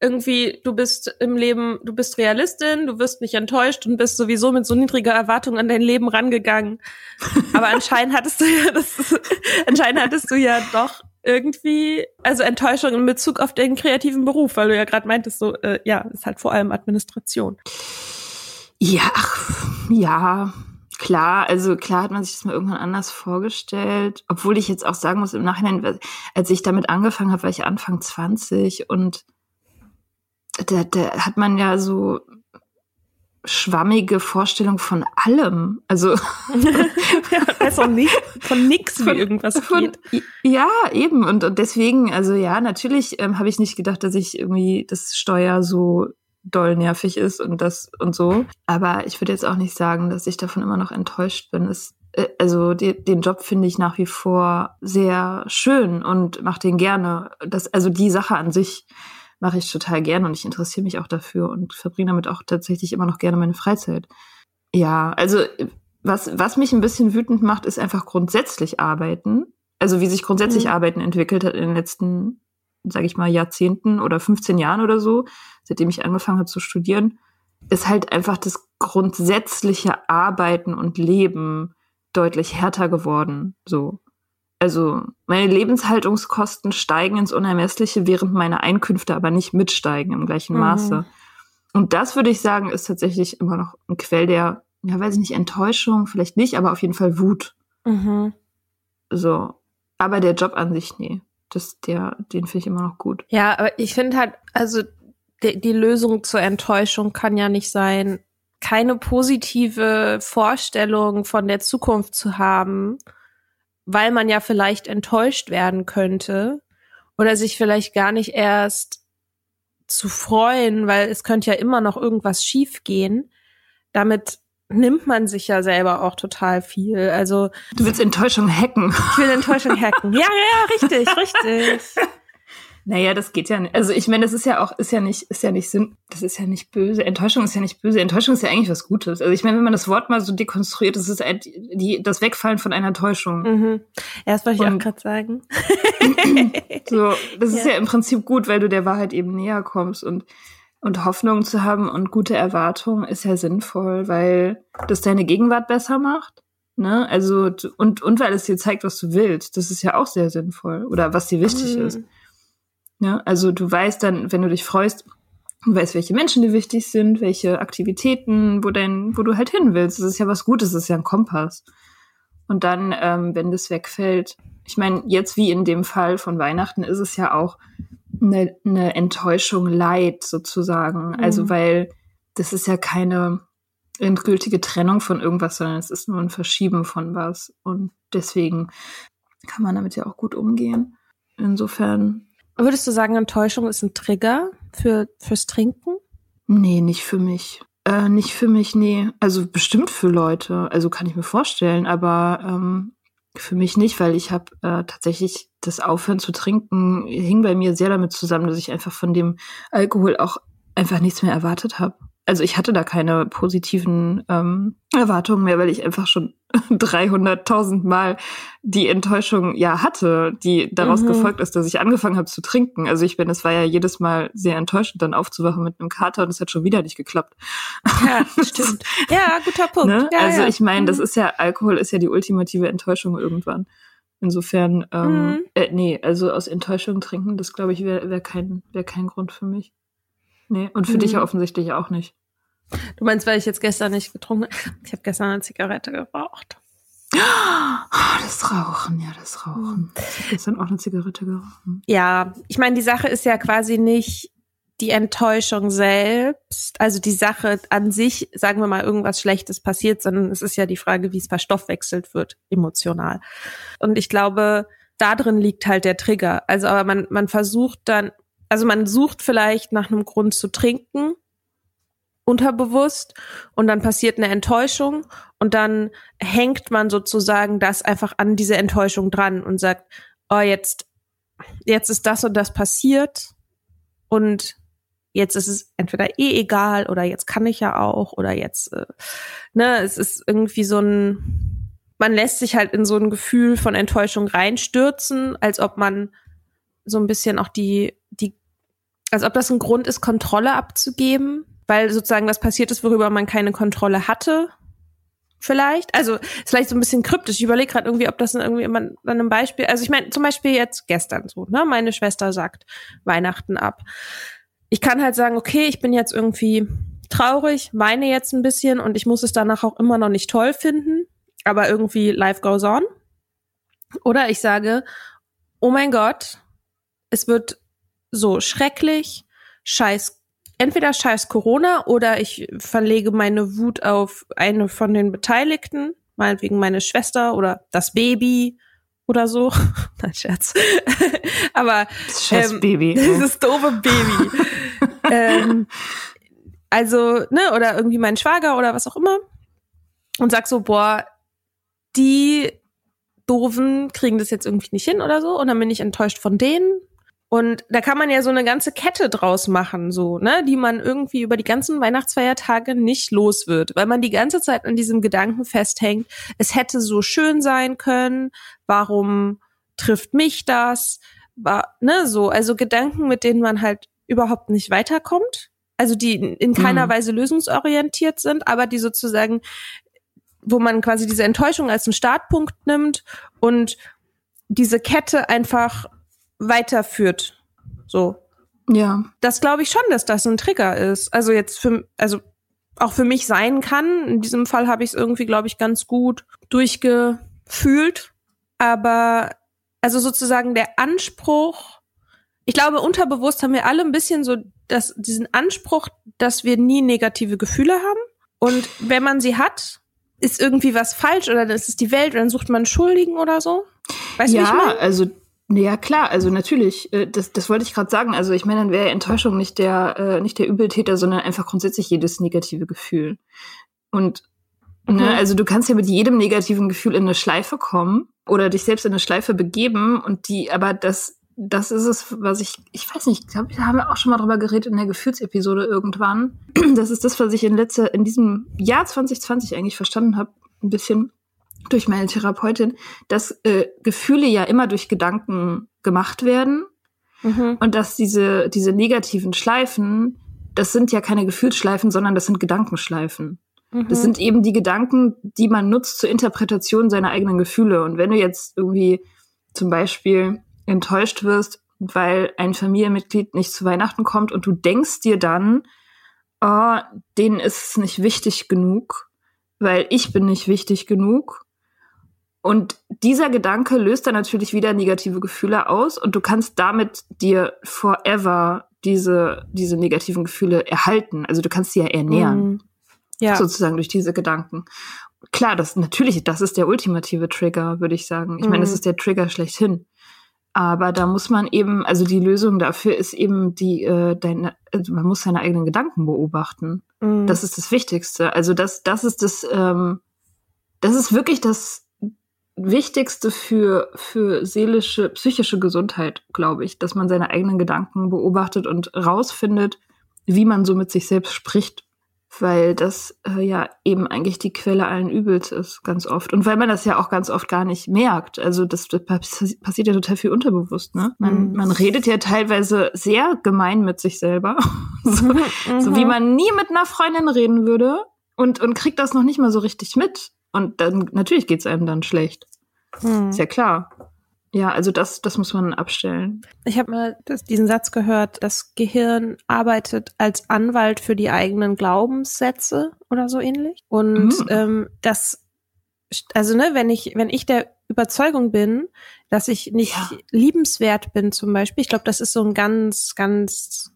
S1: irgendwie du bist im Leben, du bist Realistin, du wirst nicht enttäuscht und bist sowieso mit so niedriger Erwartung an dein Leben rangegangen. Aber anscheinend hattest du ja das anscheinend hattest du ja doch irgendwie also Enttäuschung in Bezug auf den kreativen Beruf, weil du ja gerade meintest so äh, ja, ist halt vor allem Administration.
S2: Ja, ja, klar, also klar hat man sich das mal irgendwann anders vorgestellt, obwohl ich jetzt auch sagen muss, im Nachhinein, als ich damit angefangen habe, war ich Anfang 20 und da, da hat man ja so schwammige Vorstellung von allem. Also
S1: ja, weiß auch nicht von nix, wie von, irgendwas von, geht.
S2: Ja, eben. Und, und deswegen, also ja, natürlich ähm, habe ich nicht gedacht, dass ich irgendwie das Steuer so doll nervig ist und das und so. Aber ich würde jetzt auch nicht sagen, dass ich davon immer noch enttäuscht bin. Es, äh, also die, den Job finde ich nach wie vor sehr schön und mache den gerne. Das, also die Sache an sich mache ich total gerne und ich interessiere mich auch dafür und verbringe damit auch tatsächlich immer noch gerne meine Freizeit. Ja, also was, was mich ein bisschen wütend macht, ist einfach grundsätzlich arbeiten. Also wie sich grundsätzlich mhm. Arbeiten entwickelt hat in den letzten, sage ich mal, Jahrzehnten oder 15 Jahren oder so, seitdem ich angefangen habe zu studieren, ist halt einfach das grundsätzliche Arbeiten und Leben deutlich härter geworden. So. Also meine Lebenshaltungskosten steigen ins Unermessliche, während meine Einkünfte aber nicht mitsteigen im gleichen mhm. Maße. Und das würde ich sagen, ist tatsächlich immer noch ein Quell der, ja, weiß ich nicht, Enttäuschung, vielleicht nicht, aber auf jeden Fall Wut. Mhm. So. Aber der Job an sich, nee. Das, der, den finde ich immer noch gut.
S1: Ja, aber ich finde halt, also die, die Lösung zur Enttäuschung kann ja nicht sein, keine positive Vorstellung von der Zukunft zu haben, weil man ja vielleicht enttäuscht werden könnte oder sich vielleicht gar nicht erst zu freuen, weil es könnte ja immer noch irgendwas schiefgehen. Damit nimmt man sich ja selber auch total viel. Also
S2: du willst Enttäuschung hacken.
S1: Ich will Enttäuschung hacken. Ja, ja, richtig, richtig.
S2: Naja, das geht ja nicht. Also ich meine, das ist ja auch, ist ja nicht, ist ja nicht Sinn, das ist ja nicht böse. Enttäuschung ist ja nicht böse. Enttäuschung ist ja eigentlich was Gutes. Also ich meine, wenn man das Wort mal so dekonstruiert, das ist halt die, das Wegfallen von einer Täuschung.
S1: Mhm. Ja, das wollte ich Und, auch gerade sagen.
S2: so, das ja. ist ja im Prinzip gut, weil du der Wahrheit eben näher kommst und und Hoffnung zu haben und gute Erwartungen ist ja sinnvoll, weil das deine Gegenwart besser macht. Ne? Also, und, und weil es dir zeigt, was du willst. Das ist ja auch sehr sinnvoll. Oder was dir wichtig mhm. ist. Ja, also du weißt dann, wenn du dich freust, du weißt, welche Menschen dir wichtig sind, welche Aktivitäten, wo dein, wo du halt hin willst. Das ist ja was Gutes, das ist ja ein Kompass. Und dann, ähm, wenn das wegfällt, ich meine, jetzt wie in dem Fall von Weihnachten ist es ja auch eine, eine Enttäuschung leid sozusagen. Mhm. Also weil das ist ja keine endgültige Trennung von irgendwas, sondern es ist nur ein Verschieben von was. Und deswegen kann man damit ja auch gut umgehen. Insofern
S1: Würdest du sagen, Enttäuschung ist ein Trigger für, fürs Trinken?
S2: Nee, nicht für mich. Äh, nicht für mich, nee. Also bestimmt für Leute. Also kann ich mir vorstellen, aber ähm, für mich nicht, weil ich habe äh, tatsächlich das Aufhören zu trinken hing bei mir sehr damit zusammen, dass ich einfach von dem Alkohol auch einfach nichts mehr erwartet habe also ich hatte da keine positiven ähm, Erwartungen mehr, weil ich einfach schon 300.000 Mal die Enttäuschung ja hatte, die daraus mhm. gefolgt ist, dass ich angefangen habe zu trinken. Also ich bin, es war ja jedes Mal sehr enttäuschend, dann aufzuwachen mit einem Kater und es hat schon wieder nicht geklappt.
S1: Ja, stimmt. ja, guter Punkt. Ne?
S2: Ja, also
S1: ja.
S2: ich meine, das mhm. ist ja, Alkohol ist ja die ultimative Enttäuschung irgendwann. Insofern, ähm, mhm. äh, nee, also aus Enttäuschung trinken, das glaube ich wäre wär kein, wär kein Grund für mich. Nee, und für mhm. dich ja offensichtlich auch nicht.
S1: Du meinst, weil ich jetzt gestern nicht getrunken habe? Ich habe gestern eine Zigarette geraucht.
S2: Oh, das Rauchen, ja, das Rauchen. Ich habe gestern auch eine Zigarette geraucht.
S1: Ja, ich meine, die Sache ist ja quasi nicht die Enttäuschung selbst, also die Sache an sich, sagen wir mal, irgendwas Schlechtes passiert, sondern es ist ja die Frage, wie es verstoffwechselt wird, emotional. Und ich glaube, da drin liegt halt der Trigger. Also, aber man, man versucht dann, also man sucht vielleicht nach einem Grund zu trinken, unterbewusst und dann passiert eine Enttäuschung und dann hängt man sozusagen das einfach an diese Enttäuschung dran und sagt, oh, jetzt, jetzt ist das und das passiert und jetzt ist es entweder eh egal oder jetzt kann ich ja auch oder jetzt, äh, ne, es ist irgendwie so ein, man lässt sich halt in so ein Gefühl von Enttäuschung reinstürzen, als ob man so ein bisschen auch die, die, als ob das ein Grund ist, Kontrolle abzugeben weil sozusagen was passiert ist, worüber man keine Kontrolle hatte. Vielleicht. Also ist vielleicht so ein bisschen kryptisch. Ich überlege gerade irgendwie, ob das irgendwie an einem Beispiel. Also ich meine, zum Beispiel jetzt gestern so, ne? Meine Schwester sagt Weihnachten ab. Ich kann halt sagen, okay, ich bin jetzt irgendwie traurig, weine jetzt ein bisschen und ich muss es danach auch immer noch nicht toll finden, aber irgendwie life goes on. Oder ich sage, oh mein Gott, es wird so schrecklich, scheiß entweder scheiß Corona oder ich verlege meine Wut auf eine von den Beteiligten, meinetwegen meine Schwester oder das Baby oder so. Nein, Scherz. Aber
S2: das scheiß ähm, Baby.
S1: Dieses doofe Baby. ähm, also, ne, oder irgendwie mein Schwager oder was auch immer und sag so, boah, die Doofen kriegen das jetzt irgendwie nicht hin oder so und dann bin ich enttäuscht von denen. Und da kann man ja so eine ganze Kette draus machen, so, ne, die man irgendwie über die ganzen Weihnachtsfeiertage nicht los wird, weil man die ganze Zeit an diesem Gedanken festhängt, es hätte so schön sein können, warum trifft mich das? War, ne, so, also Gedanken, mit denen man halt überhaupt nicht weiterkommt, also die in keiner mhm. Weise lösungsorientiert sind, aber die sozusagen wo man quasi diese Enttäuschung als einen Startpunkt nimmt und diese Kette einfach weiterführt. So.
S2: Ja.
S1: Das glaube ich schon, dass das ein Trigger ist. Also jetzt für, also auch für mich sein kann. In diesem Fall habe ich es irgendwie, glaube ich, ganz gut durchgefühlt. Aber also sozusagen der Anspruch, ich glaube, unterbewusst haben wir alle ein bisschen so dass diesen Anspruch, dass wir nie negative Gefühle haben. Und wenn man sie hat, ist irgendwie was falsch oder dann ist es die Welt oder dann sucht man Schuldigen oder so?
S2: Weißt ja, du, ich mein? also ja klar, also natürlich, äh, das, das wollte ich gerade sagen. Also ich meine, dann wäre Enttäuschung nicht der äh, nicht der Übeltäter, sondern einfach grundsätzlich jedes negative Gefühl. Und ne, mhm. also du kannst ja mit jedem negativen Gefühl in eine Schleife kommen oder dich selbst in eine Schleife begeben und die, aber das das ist es, was ich, ich weiß nicht, ich glaube, da haben wir auch schon mal drüber geredet in der Gefühlsepisode irgendwann. Das ist das, was ich in letzter, in diesem Jahr 2020 eigentlich verstanden habe, ein bisschen durch meine Therapeutin, dass äh, Gefühle ja immer durch Gedanken gemacht werden mhm. und dass diese, diese negativen Schleifen, das sind ja keine Gefühlsschleifen, sondern das sind Gedankenschleifen. Mhm. Das sind eben die Gedanken, die man nutzt zur Interpretation seiner eigenen Gefühle. Und wenn du jetzt irgendwie zum Beispiel enttäuscht wirst, weil ein Familienmitglied nicht zu Weihnachten kommt und du denkst dir dann, oh, denen ist es nicht wichtig genug, weil ich bin nicht wichtig genug. Und dieser Gedanke löst dann natürlich wieder negative Gefühle aus und du kannst damit dir forever diese, diese negativen Gefühle erhalten. Also du kannst sie ja ernähren. Mm. Ja. Sozusagen durch diese Gedanken. Klar, das natürlich, das ist der ultimative Trigger, würde ich sagen. Ich mm. meine, das mhm. ist der Trigger schlechthin. Aber da muss man eben, also die Lösung dafür ist eben die, äh, deine, also man muss seine eigenen Gedanken beobachten. Mhm. Das ist das Wichtigste. Also das, das ist das, ähm, das ist wirklich das Wichtigste für, für seelische, psychische Gesundheit, glaube ich, dass man seine eigenen Gedanken beobachtet und rausfindet, wie man so mit sich selbst spricht weil das äh, ja eben eigentlich die Quelle allen Übels ist, ganz oft. Und weil man das ja auch ganz oft gar nicht merkt. Also das, das passiert ja total viel unterbewusst, ne? Man, mhm. man redet ja teilweise sehr gemein mit sich selber. so, mhm. so wie man nie mit einer Freundin reden würde und, und kriegt das noch nicht mal so richtig mit. Und dann natürlich geht's einem dann schlecht. Mhm. Ist ja klar. Ja, also das, das muss man abstellen.
S1: Ich habe mal das, diesen Satz gehört, das Gehirn arbeitet als Anwalt für die eigenen Glaubenssätze oder so ähnlich. Und mhm. ähm, das, also ne, wenn ich, wenn ich der Überzeugung bin, dass ich nicht ja. liebenswert bin zum Beispiel, ich glaube, das ist so ein ganz, ganz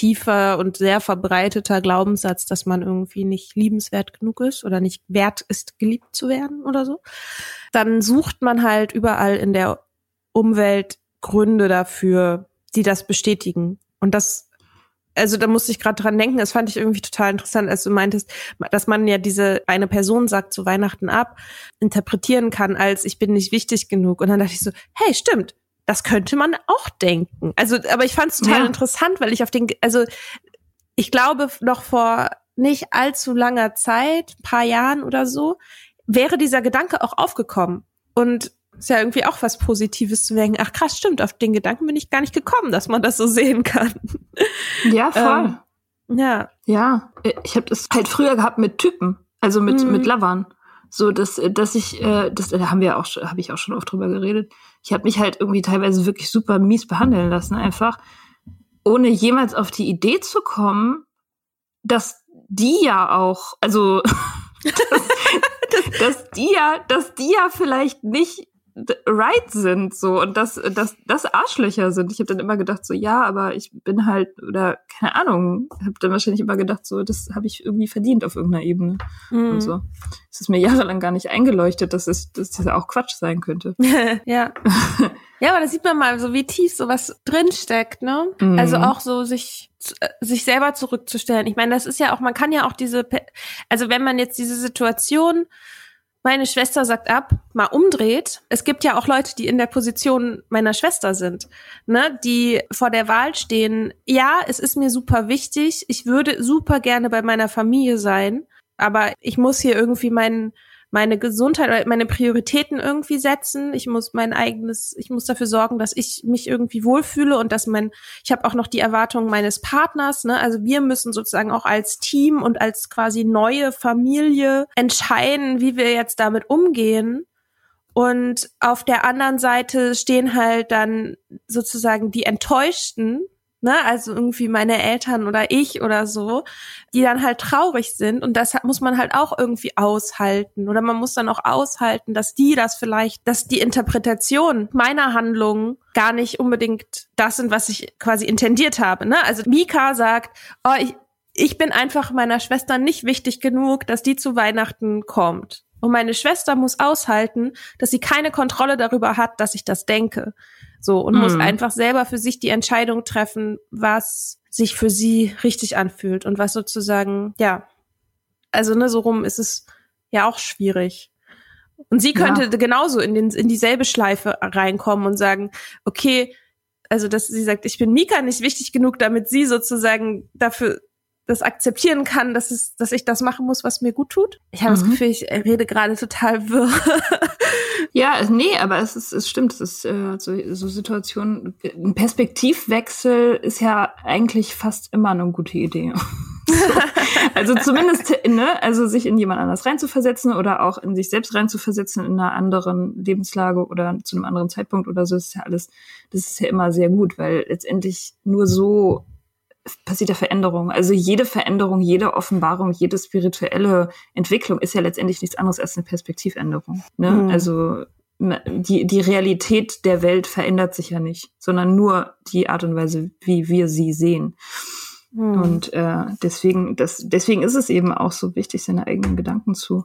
S1: tiefer und sehr verbreiteter Glaubenssatz, dass man irgendwie nicht liebenswert genug ist oder nicht wert ist, geliebt zu werden oder so, dann sucht man halt überall in der Umwelt Gründe dafür, die das bestätigen. Und das, also da musste ich gerade dran denken, das fand ich irgendwie total interessant, als du meintest, dass man ja diese eine Person sagt zu Weihnachten ab, interpretieren kann als ich bin nicht wichtig genug. Und dann dachte ich so, hey, stimmt, das könnte man auch denken. Also, aber ich fand es total ja. interessant, weil ich auf den, also ich glaube, noch vor nicht allzu langer Zeit, paar Jahren oder so, wäre dieser Gedanke auch aufgekommen. Und ist ja irgendwie auch was Positives zu denken. Ach krass, stimmt, auf den Gedanken bin ich gar nicht gekommen, dass man das so sehen kann.
S2: Ja, voll.
S1: Ähm, ja.
S2: Ja, ich habe das halt früher gehabt mit Typen, also mit mhm. mit Lovern. So, dass, dass ich, äh, das da haben wir auch, habe ich auch schon oft drüber geredet. Ich habe mich halt irgendwie teilweise wirklich super mies behandeln lassen, einfach, ohne jemals auf die Idee zu kommen, dass die ja auch, also dass, dass die ja, dass die ja vielleicht nicht right sind so und dass dass das Arschlöcher sind. Ich habe dann immer gedacht so ja, aber ich bin halt oder keine Ahnung, habe dann wahrscheinlich immer gedacht so, das habe ich irgendwie verdient auf irgendeiner Ebene mhm. und so. Es ist mir jahrelang gar nicht eingeleuchtet, dass es dass das auch Quatsch sein könnte.
S1: ja. ja, aber da sieht man mal so wie tief sowas drinsteckt, ne? Mhm. Also auch so sich äh, sich selber zurückzustellen. Ich meine, das ist ja auch, man kann ja auch diese, also wenn man jetzt diese Situation meine Schwester sagt ab, mal umdreht. Es gibt ja auch Leute, die in der Position meiner Schwester sind, ne, die vor der Wahl stehen. Ja, es ist mir super wichtig. Ich würde super gerne bei meiner Familie sein, aber ich muss hier irgendwie meinen meine Gesundheit meine Prioritäten irgendwie setzen. Ich muss mein eigenes, ich muss dafür sorgen, dass ich mich irgendwie wohlfühle und dass mein, ich habe auch noch die Erwartungen meines Partners, ne? Also wir müssen sozusagen auch als Team und als quasi neue Familie entscheiden, wie wir jetzt damit umgehen. Und auf der anderen Seite stehen halt dann sozusagen die Enttäuschten, ne, also irgendwie meine Eltern oder ich oder so, die dann halt traurig sind und das muss man halt auch irgendwie aushalten oder man muss dann auch aushalten, dass die das vielleicht, dass die Interpretation meiner Handlungen gar nicht unbedingt das sind, was ich quasi intendiert habe, ne? Also Mika sagt, oh, ich, ich bin einfach meiner Schwester nicht wichtig genug, dass die zu Weihnachten kommt. Und meine Schwester muss aushalten, dass sie keine Kontrolle darüber hat, dass ich das denke. So, und mhm. muss einfach selber für sich die Entscheidung treffen, was sich für sie richtig anfühlt und was sozusagen, ja, also ne, so rum ist es ja auch schwierig. Und sie könnte ja. genauso in, den, in dieselbe Schleife reinkommen und sagen, okay, also dass sie sagt, ich bin Mika nicht wichtig genug, damit sie sozusagen dafür das akzeptieren kann, dass es, dass ich das machen muss, was mir gut tut. Ich habe mhm. das Gefühl, ich rede gerade total wirr.
S2: ja, nee, aber es ist, es stimmt, es ist äh, so, so Situationen. Ein Perspektivwechsel ist ja eigentlich fast immer eine gute Idee. also zumindest, ne, also sich in jemand anders reinzuversetzen oder auch in sich selbst reinzuversetzen in einer anderen Lebenslage oder zu einem anderen Zeitpunkt oder so, ist ja alles, das ist ja immer sehr gut, weil letztendlich nur so passiert ja Veränderung. Also jede Veränderung, jede Offenbarung, jede spirituelle Entwicklung ist ja letztendlich nichts anderes als eine Perspektivänderung. Ne? Mhm. Also die, die Realität der Welt verändert sich ja nicht, sondern nur die Art und Weise, wie wir sie sehen. Mhm. Und äh, deswegen, das, deswegen ist es eben auch so wichtig, seine eigenen Gedanken zu,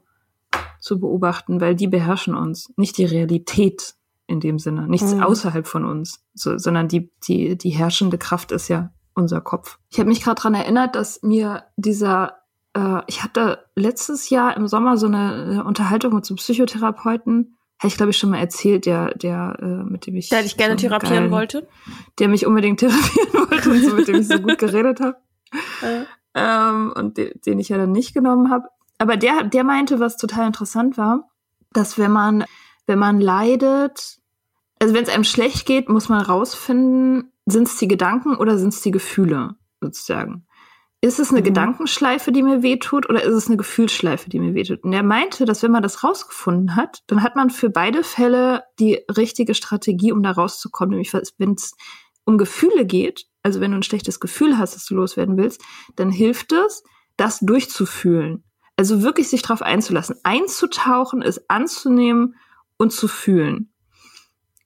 S2: zu beobachten, weil die beherrschen uns, nicht die Realität in dem Sinne, nichts mhm. außerhalb von uns, so, sondern die, die, die herrschende Kraft ist ja unser Kopf. Ich habe mich gerade dran erinnert, dass mir dieser, äh, ich hatte letztes Jahr im Sommer so eine, Unterhaltung mit so einem Psychotherapeuten, habe ich glaube ich schon mal erzählt, der, der, äh, mit dem ich.
S1: Der dich gerne so therapieren geilen, wollte?
S2: Der mich unbedingt therapieren wollte und so, mit dem ich so gut geredet habe. Äh. Ähm, und de, den ich ja dann nicht genommen habe. Aber der, der meinte, was total interessant war, dass wenn man, wenn man leidet, also wenn es einem schlecht geht, muss man rausfinden, sind es die Gedanken oder sind es die Gefühle sozusagen? Ist es eine mhm. Gedankenschleife, die mir wehtut, oder ist es eine Gefühlsschleife, die mir wehtut? Und er meinte, dass wenn man das rausgefunden hat, dann hat man für beide Fälle die richtige Strategie, um da rauszukommen. Nämlich, wenn es um Gefühle geht, also wenn du ein schlechtes Gefühl hast, das du loswerden willst, dann hilft es, das durchzufühlen. Also wirklich sich darauf einzulassen, einzutauchen, es anzunehmen und zu fühlen.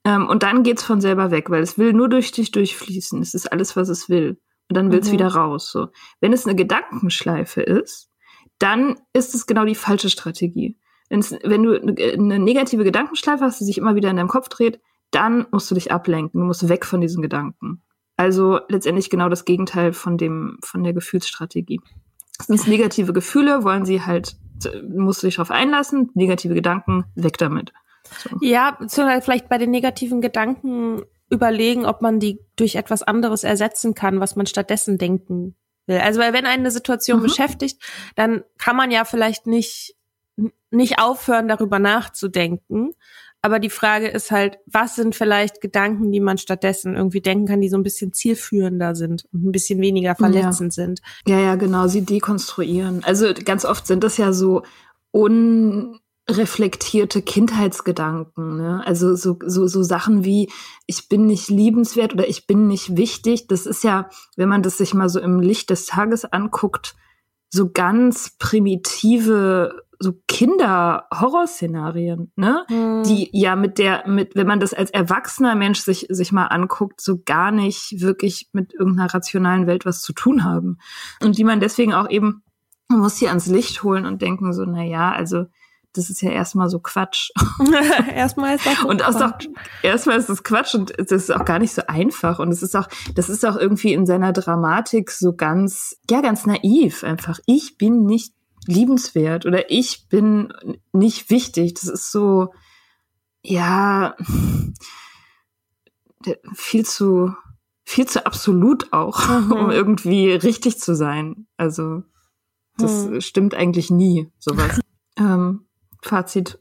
S2: Ähm, und dann geht's von selber weg, weil es will nur durch dich durchfließen. Es ist alles, was es will. Und dann will es mhm. wieder raus. So. Wenn es eine Gedankenschleife ist, dann ist es genau die falsche Strategie. Wenn's, wenn du eine negative Gedankenschleife hast, die sich immer wieder in deinem Kopf dreht, dann musst du dich ablenken. Du musst weg von diesen Gedanken. Also letztendlich genau das Gegenteil von dem, von der Gefühlsstrategie. Sind negative Gefühle, wollen sie halt, musst du dich darauf einlassen, negative Gedanken, weg damit.
S1: So. Ja, beziehungsweise vielleicht bei den negativen Gedanken überlegen, ob man die durch etwas anderes ersetzen kann, was man stattdessen denken will. Also weil wenn eine Situation mhm. beschäftigt, dann kann man ja vielleicht nicht nicht aufhören, darüber nachzudenken. Aber die Frage ist halt, was sind vielleicht Gedanken, die man stattdessen irgendwie denken kann, die so ein bisschen zielführender sind und ein bisschen weniger verletzend
S2: ja.
S1: sind.
S2: Ja, ja, genau, sie dekonstruieren. Also ganz oft sind das ja so un reflektierte Kindheitsgedanken, ne? Also so, so, so Sachen wie ich bin nicht liebenswert oder ich bin nicht wichtig. Das ist ja, wenn man das sich mal so im Licht des Tages anguckt, so ganz primitive so Kinder-Horrorszenarien, ne?
S1: Hm.
S2: Die ja mit der, mit, wenn man das als erwachsener Mensch sich, sich mal anguckt, so gar nicht wirklich mit irgendeiner rationalen Welt was zu tun haben. Und die man deswegen auch eben, man muss hier ans Licht holen und denken so, na ja, also, das ist ja erstmal so Quatsch.
S1: erstmal ist das
S2: und auch so, erstmal ist das Quatsch und das ist auch gar nicht so einfach und es ist auch das ist auch irgendwie in seiner Dramatik so ganz ja ganz naiv einfach ich bin nicht liebenswert oder ich bin nicht wichtig das ist so ja viel zu viel zu absolut auch
S1: Mhm.
S2: um irgendwie richtig zu sein also das
S1: Hm.
S2: stimmt eigentlich nie sowas ähm, Fazit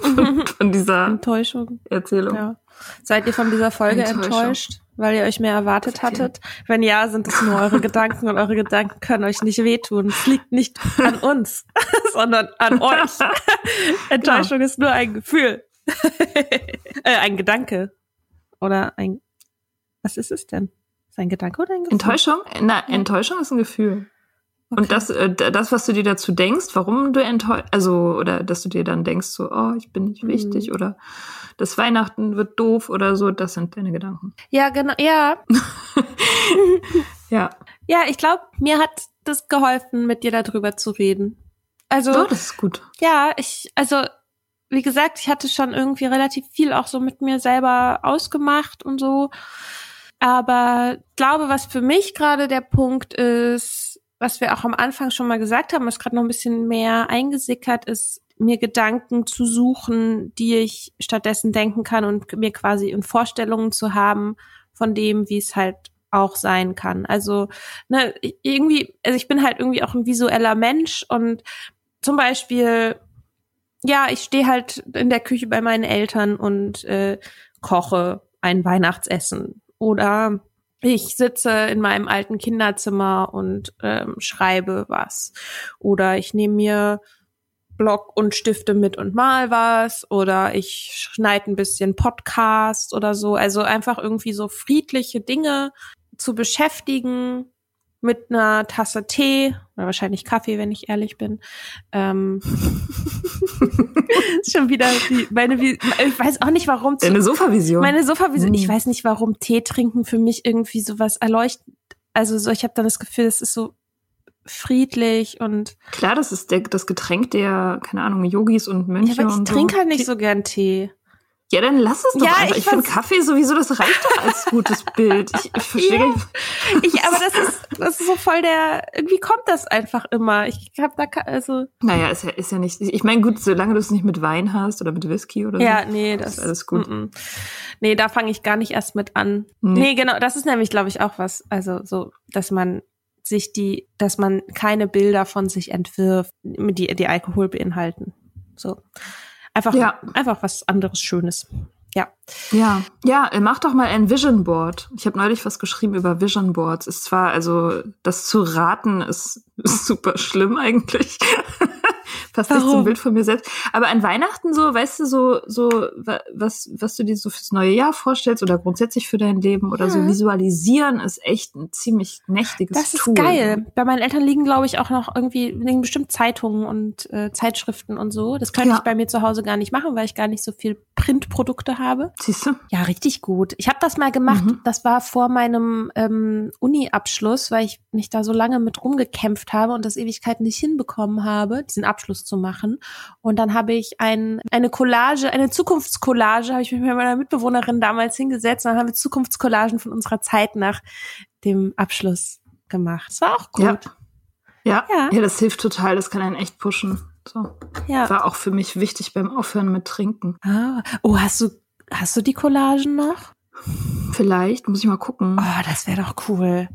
S2: von, von dieser
S1: Enttäuschung.
S2: Erzählung.
S1: Ja. Seid ihr von dieser Folge enttäuscht, weil ihr euch mehr erwartet hattet? Wenn ja, sind es nur eure Gedanken und eure Gedanken können euch nicht wehtun. Es liegt nicht an uns, sondern an euch. Enttäuschung ist nur ein Gefühl. äh, ein Gedanke. Oder ein, was ist es denn? Ist ein Gedanke oder ein Gefühl?
S2: Enttäuschung? Na, Enttäuschung ist ein Gefühl.
S1: Okay.
S2: Und das, äh, das, was du dir dazu denkst, warum du enttäuscht, also, oder dass du dir dann denkst, so, oh, ich bin nicht
S1: Mhm.
S2: wichtig, oder das Weihnachten wird doof oder so, das sind deine Gedanken.
S1: Ja, genau, ja.
S2: Ja.
S1: Ja, ich glaube, mir hat das geholfen, mit dir darüber zu reden. Also,
S2: So, das ist gut.
S1: Ja, ich, also, wie gesagt, ich hatte schon irgendwie relativ viel auch so mit mir selber ausgemacht und so. Aber ich glaube, was für mich gerade der Punkt ist, was wir auch am Anfang schon mal gesagt haben, was gerade noch ein bisschen mehr eingesickert ist, mir Gedanken zu suchen, die ich stattdessen denken kann und mir quasi in Vorstellungen zu haben von dem, wie es halt auch sein kann. Also, ne, irgendwie, also ich bin halt irgendwie auch ein visueller Mensch und zum Beispiel, ja, ich stehe halt in der Küche bei meinen Eltern und äh, koche ein Weihnachtsessen. Oder ich sitze in meinem alten Kinderzimmer und ähm, schreibe was. Oder ich nehme mir Block und Stifte mit und mal was. Oder ich schneide ein bisschen Podcast oder so. Also einfach irgendwie so friedliche Dinge zu beschäftigen mit einer Tasse Tee oder wahrscheinlich Kaffee, wenn ich ehrlich bin. Ähm, ist schon wieder die, meine, ich weiß auch nicht, warum. zu-
S2: Deine Sofavision.
S1: meine Sofavision. Ich
S2: Mhm.
S1: weiß nicht, warum Tee trinken für mich irgendwie sowas erleuchtet. Also so, ich habe dann das Gefühl, es ist so friedlich und
S2: Klar, das ist der, das Getränk der, keine Ahnung, Yogis und Mönche
S1: ja, aber ich trinke
S2: so.
S1: halt nicht so gern Tee.
S2: Ja, dann lass es doch
S1: Ja,
S2: einfach.
S1: ich
S2: Ich, finde Kaffee sowieso, das reicht doch als gutes Bild. Ich, ich verstehe
S1: Ja. Ich, aber das ist, das ist so voll der, irgendwie kommt das einfach immer. Ich habe da, also,
S2: Naja, ist ja, ist ja nicht. Ich meine, gut, solange du es nicht mit Wein hast oder mit Whisky oder
S1: ja,
S2: so.
S1: nee,
S2: ist
S1: das
S2: alles gut.
S1: mm, mm. Nee, da fange ich gar nicht erst mit an.
S2: Nee.
S1: Nee, genau, das ist nämlich, glaube ich, auch was. Also so, dass man sich die, dass man keine Bilder von sich entwirft, die, die Alkohol beinhalten. So. Einfach,
S2: Ja.
S1: einfach was anderes Schönes. Ja.
S2: Ja, ja, äh, mach doch mal ein Vision Board. Ich habe neulich was geschrieben über Vision Boards. Ist zwar, also das zu raten ist, ist super schlimm eigentlich. Passt nicht zum Bild von mir selbst. Aber an Weihnachten so, weißt du, so, so, wa- was, was du dir so fürs neue Jahr vorstellst oder grundsätzlich für dein Leben oder so
S1: Ja.
S2: visualisieren, ist echt ein ziemlich mächtiges
S1: Das ist
S2: Tool.
S1: geil. Bei meinen Eltern liegen, glaube ich, auch noch irgendwie, liegen bestimmt Zeitungen und äh, Zeitschriften und so. Das könnte
S2: Ja.
S1: ich bei mir zu Hause gar nicht machen, weil ich gar nicht so viel Printprodukte habe.
S2: Siehst du?
S1: Ja, richtig gut. Ich habe das mal gemacht.
S2: Mhm.
S1: Das war vor meinem ähm, Uni-Abschluss, weil ich mich da so lange mit rumgekämpft habe und das Ewigkeiten nicht hinbekommen habe, diesen Abschluss zu machen. Und dann habe ich ein, eine Collage, eine Zukunftscollage, habe ich mich mit meiner Mitbewohnerin damals hingesetzt und dann haben wir Zukunftscollagen von unserer Zeit nach dem Abschluss gemacht. Das war auch gut.
S2: Ja. Ja,
S1: Ja.
S2: ja, das hilft total. Das kann einen echt pushen. So.
S1: Ja.
S2: War auch für mich wichtig beim Aufhören mit Trinken.
S1: Ah. Oh, hast du, hast du die Collagen noch?
S2: Vielleicht, muss ich mal gucken.
S1: Oh, das wäre doch cool.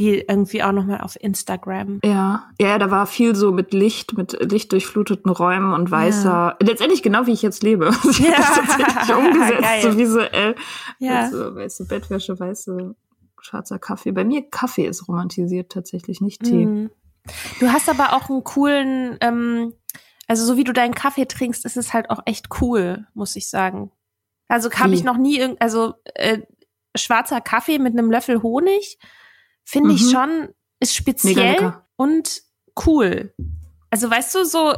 S1: Die irgendwie auch noch mal auf Instagram.
S2: Ja, ja, da war viel so mit Licht, mit lichtdurchfluteten Räumen und weißer. Letztendlich genau wie ich jetzt lebe. Ich
S1: Ja.
S2: habe das tatsächlich umgesetzt,
S1: Geil.
S2: so visuell.
S1: Ja.
S2: Also, weiße Bettwäsche, weiße, schwarzer Kaffee. Bei mir Kaffee ist romantisiert tatsächlich, nicht Tee.
S1: Mhm. Du hast aber auch einen coolen, ähm, also so wie du deinen Kaffee trinkst, ist es halt auch echt cool, muss ich sagen. Also habe ich noch nie, irgend- also äh, schwarzer Kaffee mit einem Löffel Honig, finde ich
S2: Mhm.
S1: schon, ist speziell und cool. Also weißt du, so,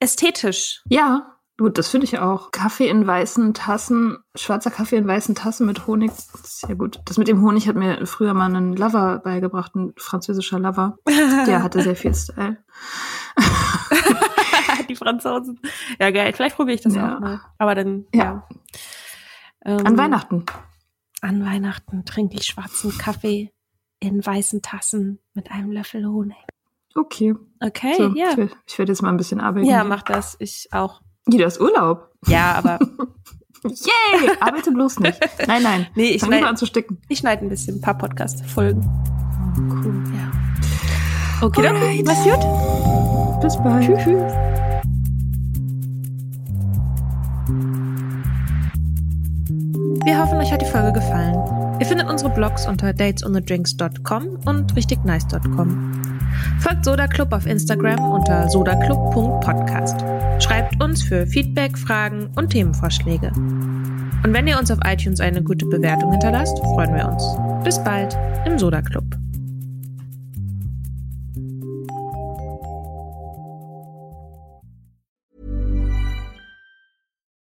S1: ästhetisch.
S2: Ja, gut, das finde ich auch. Kaffee in weißen Tassen, schwarzer Kaffee in weißen Tassen mit Honig, sehr gut. Das mit dem Honig hat mir früher mal ein Lover beigebracht, ein französischer Lover. Der hatte sehr viel Style.
S1: Die Franzosen. Ja, geil. Vielleicht probiere ich das ja. auch mal. Aber dann, ja. ja.
S2: Ähm, an Weihnachten.
S1: An Weihnachten trinke ich schwarzen Kaffee in weißen Tassen mit einem Löffel Honig.
S2: Okay.
S1: Okay, so, ja.
S2: Ich, werde jetzt mal ein bisschen arbeiten.
S1: Ja, mach das. Ich auch.
S2: Jeder ist Urlaub.
S1: Ja, aber.
S2: Yay! Arbeite bloß nicht. Nein, nein.
S1: Nee, ich
S2: schneide an zu sticken.
S1: Ich schneide ein bisschen, ein paar Podcast-Folgen.
S2: Cool.
S1: Ja. Okay, dann. Mach's gut.
S2: Bis bald.
S1: Tschüss. tschüss. Wir hoffen, euch hat die Folge gefallen. Ihr findet unsere Blogs unter datesonthedrinks.com und richtignice.com. Folgt Soda Club auf Instagram unter sodaclub.podcast. Schreibt uns für Feedback, Fragen und Themenvorschläge. Und wenn ihr uns auf iTunes eine gute Bewertung hinterlasst, freuen wir uns. Bis bald im Soda Club.